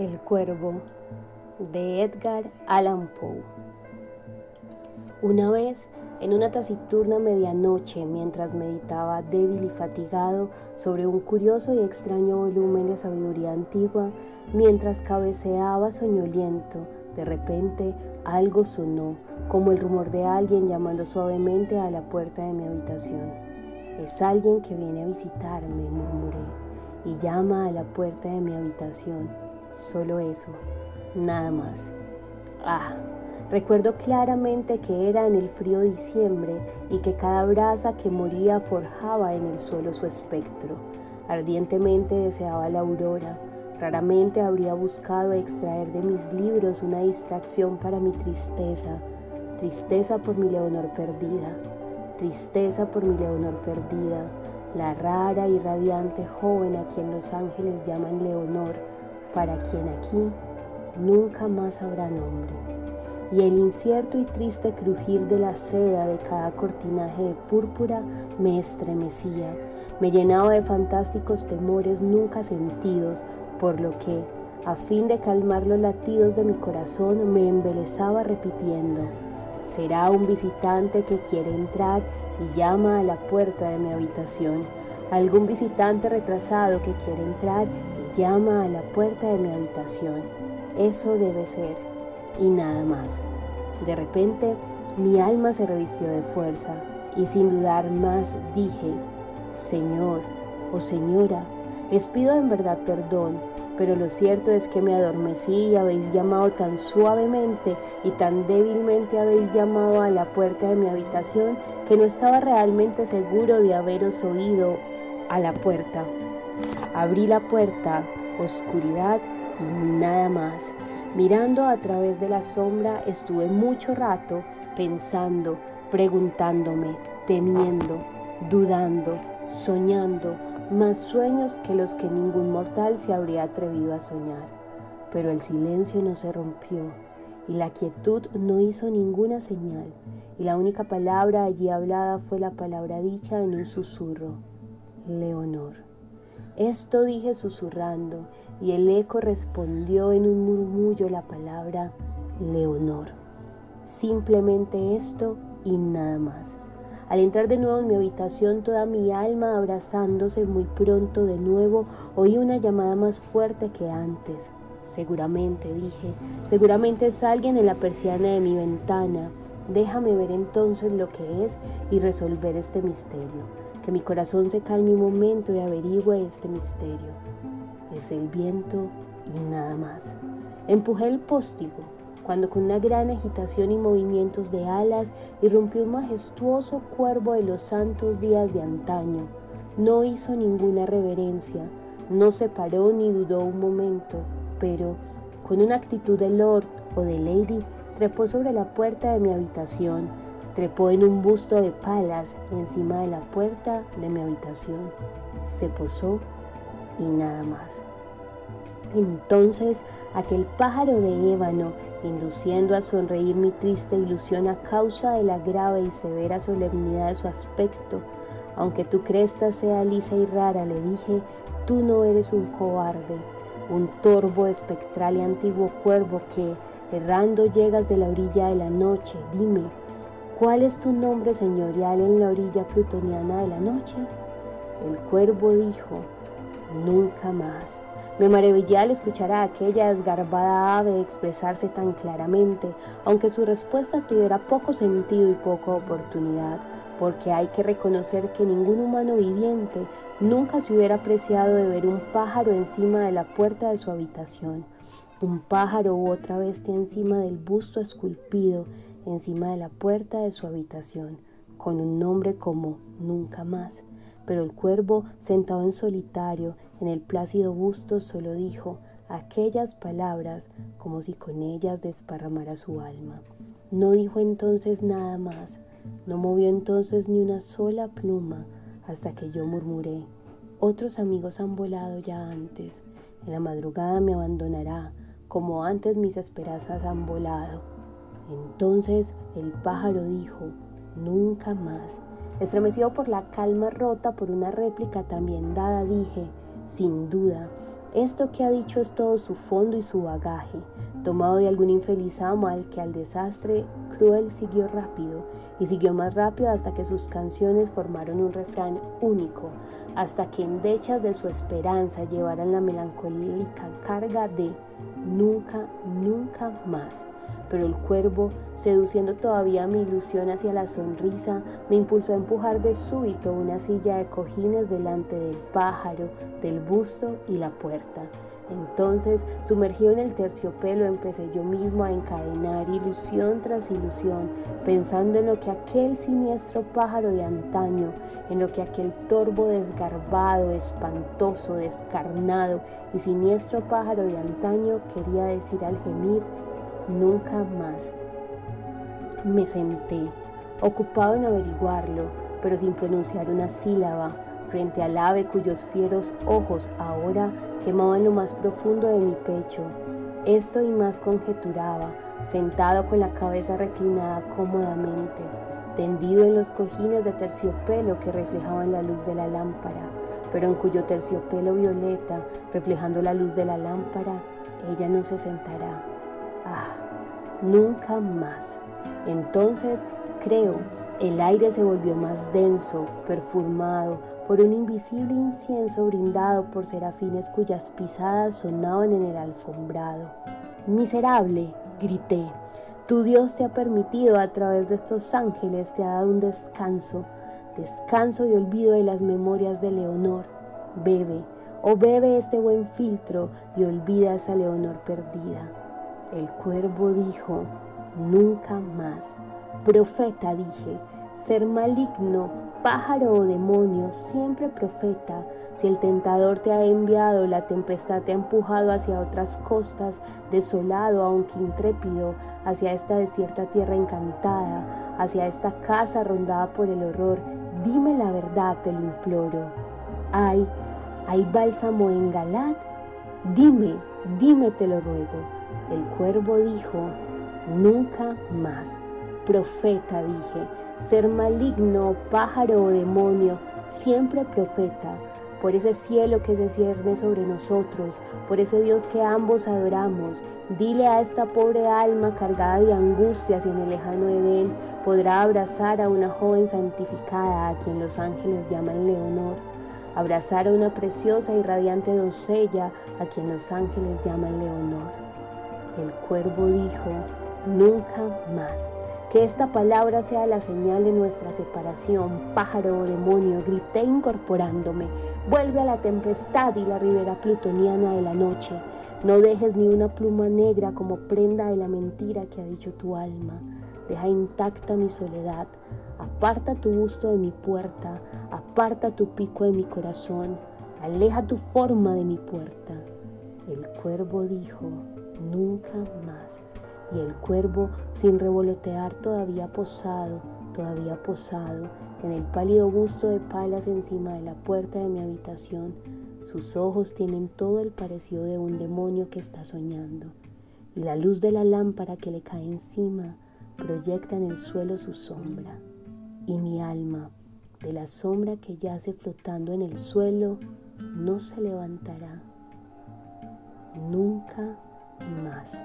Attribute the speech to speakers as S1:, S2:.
S1: El Cuervo de Edgar Allan Poe. Una vez, en una taciturna medianoche, mientras meditaba débil y fatigado sobre un curioso y extraño volumen de sabiduría antigua, mientras cabeceaba soñoliento, de repente algo sonó, como el rumor de alguien llamando suavemente a la puerta de mi habitación. Es alguien que viene a visitarme, murmuré, y llama a la puerta de mi habitación. Solo eso, nada más. Ah, recuerdo claramente que era en el frío diciembre y que cada brasa que moría forjaba en el suelo su espectro. Ardientemente deseaba la aurora. Raramente habría buscado extraer de mis libros una distracción para mi tristeza, tristeza por mi Leonor perdida, tristeza por mi Leonor perdida, la rara y radiante joven a quien los ángeles llaman Leonor, para quien aquí nunca más habrá nombre. Y el incierto y triste crujir de la seda de cada cortinaje de púrpura me estremecía, me llenaba de fantásticos temores nunca sentidos, por lo que, a fin de calmar los latidos de mi corazón, me embelezaba repitiendo, será un visitante que quiere entrar y llama a la puerta de mi habitación, algún visitante retrasado que quiere entrar llama a la puerta de mi habitación. Eso debe ser y nada más. De repente mi alma se revistió de fuerza y sin dudar más dije, Señor o Señora, les pido en verdad perdón, pero lo cierto es que me adormecí y habéis llamado tan suavemente y tan débilmente habéis llamado a la puerta de mi habitación que no estaba realmente seguro de haberos oído a la puerta. Abrí la puerta, oscuridad y nada más. Mirando a través de la sombra estuve mucho rato pensando, preguntándome, temiendo, dudando, soñando, más sueños que los que ningún mortal se habría atrevido a soñar. Pero el silencio no se rompió y la quietud no hizo ninguna señal, y la única palabra allí hablada fue la palabra dicha en un susurro, Leonor. Esto dije susurrando, y el eco respondió en un murmullo la palabra Leonor. Simplemente esto y nada más. Al entrar de nuevo en mi habitación, toda mi alma abrazándose muy pronto de nuevo, oí una llamada más fuerte que antes. Seguramente, dije, seguramente es alguien en la persiana de mi ventana. Déjame ver entonces lo que es y resolver este misterio que mi corazón se calme un momento y averigüe este misterio. Es el viento y nada más. Empujé el póstigo cuando con una gran agitación y movimientos de alas irrumpió un majestuoso cuervo de los santos días de antaño. No hizo ninguna reverencia, no se paró ni dudó un momento, pero con una actitud de lord o de lady trepó sobre la puerta de mi habitación Trepó en un busto de palas encima de la puerta de mi habitación. Se posó y nada más. Entonces aquel pájaro de ébano, induciendo a sonreír mi triste ilusión a causa de la grave y severa solemnidad de su aspecto, aunque tu cresta sea lisa y rara, le dije, tú no eres un cobarde, un torvo, espectral y antiguo cuervo que, errando llegas de la orilla de la noche, dime, ¿Cuál es tu nombre señorial en la orilla plutoniana de la noche? El cuervo dijo, nunca más. Me maravillé al escuchar a aquella desgarbada ave expresarse tan claramente, aunque su respuesta tuviera poco sentido y poca oportunidad, porque hay que reconocer que ningún humano viviente nunca se hubiera apreciado de ver un pájaro encima de la puerta de su habitación, un pájaro u otra bestia encima del busto esculpido encima de la puerta de su habitación, con un nombre como Nunca más. Pero el cuervo, sentado en solitario en el plácido busto, solo dijo aquellas palabras como si con ellas desparramara su alma. No dijo entonces nada más, no movió entonces ni una sola pluma hasta que yo murmuré, otros amigos han volado ya antes, en la madrugada me abandonará, como antes mis esperanzas han volado. Entonces el pájaro dijo, nunca más. Estremecido por la calma rota por una réplica también dada, dije, sin duda, Esto que ha dicho es todo su fondo y su bagaje, tomado de algún infeliz amo al que al desastre cruel siguió rápido y siguió más rápido hasta que sus canciones formaron un refrán único, hasta que endechas de su esperanza llevaran la melancólica carga de nunca, nunca más. Pero el cuervo, seduciendo todavía mi ilusión hacia la sonrisa, me impulsó a empujar de súbito una silla de cojines delante del pájaro, del busto y la puerta. Entonces, sumergido en el terciopelo, empecé yo mismo a encadenar ilusión tras ilusión, pensando en lo que aquel siniestro pájaro de antaño, en lo que aquel torvo desgarbado, espantoso, descarnado y siniestro pájaro de antaño quería decir al gemir, nunca más. Me senté, ocupado en averiguarlo, pero sin pronunciar una sílaba frente al ave cuyos fieros ojos ahora quemaban lo más profundo de mi pecho. Esto y más conjeturaba, sentado con la cabeza reclinada cómodamente, tendido en los cojines de terciopelo que reflejaban la luz de la lámpara, pero en cuyo terciopelo violeta, reflejando la luz de la lámpara, ella no se sentará. Ah, nunca más. Entonces, creo, el aire se volvió más denso, perfumado por un invisible incienso brindado por serafines cuyas pisadas sonaban en el alfombrado. Miserable, grité, tu Dios te ha permitido a través de estos ángeles, te ha dado un descanso, descanso y olvido de las memorias de Leonor. Bebe, o bebe este buen filtro y olvida esa Leonor perdida. El cuervo dijo, nunca más. Profeta dije, ser maligno, pájaro o demonio, siempre profeta. Si el tentador te ha enviado, la tempestad te ha empujado hacia otras costas, desolado aunque intrépido, hacia esta desierta tierra encantada, hacia esta casa rondada por el horror, dime la verdad, te lo imploro. ¿Hay, hay bálsamo en Galad? Dime, dime, te lo ruego. El cuervo dijo, nunca más. Profeta, dije, ser maligno, pájaro o demonio, siempre profeta, por ese cielo que se cierne sobre nosotros, por ese Dios que ambos adoramos. Dile a esta pobre alma cargada de angustias en el lejano Edén podrá abrazar a una joven santificada a quien los ángeles llaman Leonor, abrazar a una preciosa y radiante doncella a quien los ángeles llaman Leonor. Cuervo dijo, nunca más. Que esta palabra sea la señal de nuestra separación, pájaro o demonio, grité incorporándome. Vuelve a la tempestad y la ribera plutoniana de la noche. No dejes ni una pluma negra como prenda de la mentira que ha dicho tu alma. Deja intacta mi soledad. Aparta tu busto de mi puerta. Aparta tu pico de mi corazón. Aleja tu forma de mi puerta. El cuervo dijo, nunca más. Y el cuervo, sin revolotear, todavía posado, todavía posado, en el pálido busto de palas encima de la puerta de mi habitación, sus ojos tienen todo el parecido de un demonio que está soñando, y la luz de la lámpara que le cae encima proyecta en el suelo su sombra, y mi alma, de la sombra que yace flotando en el suelo, no se levantará. Nunca más.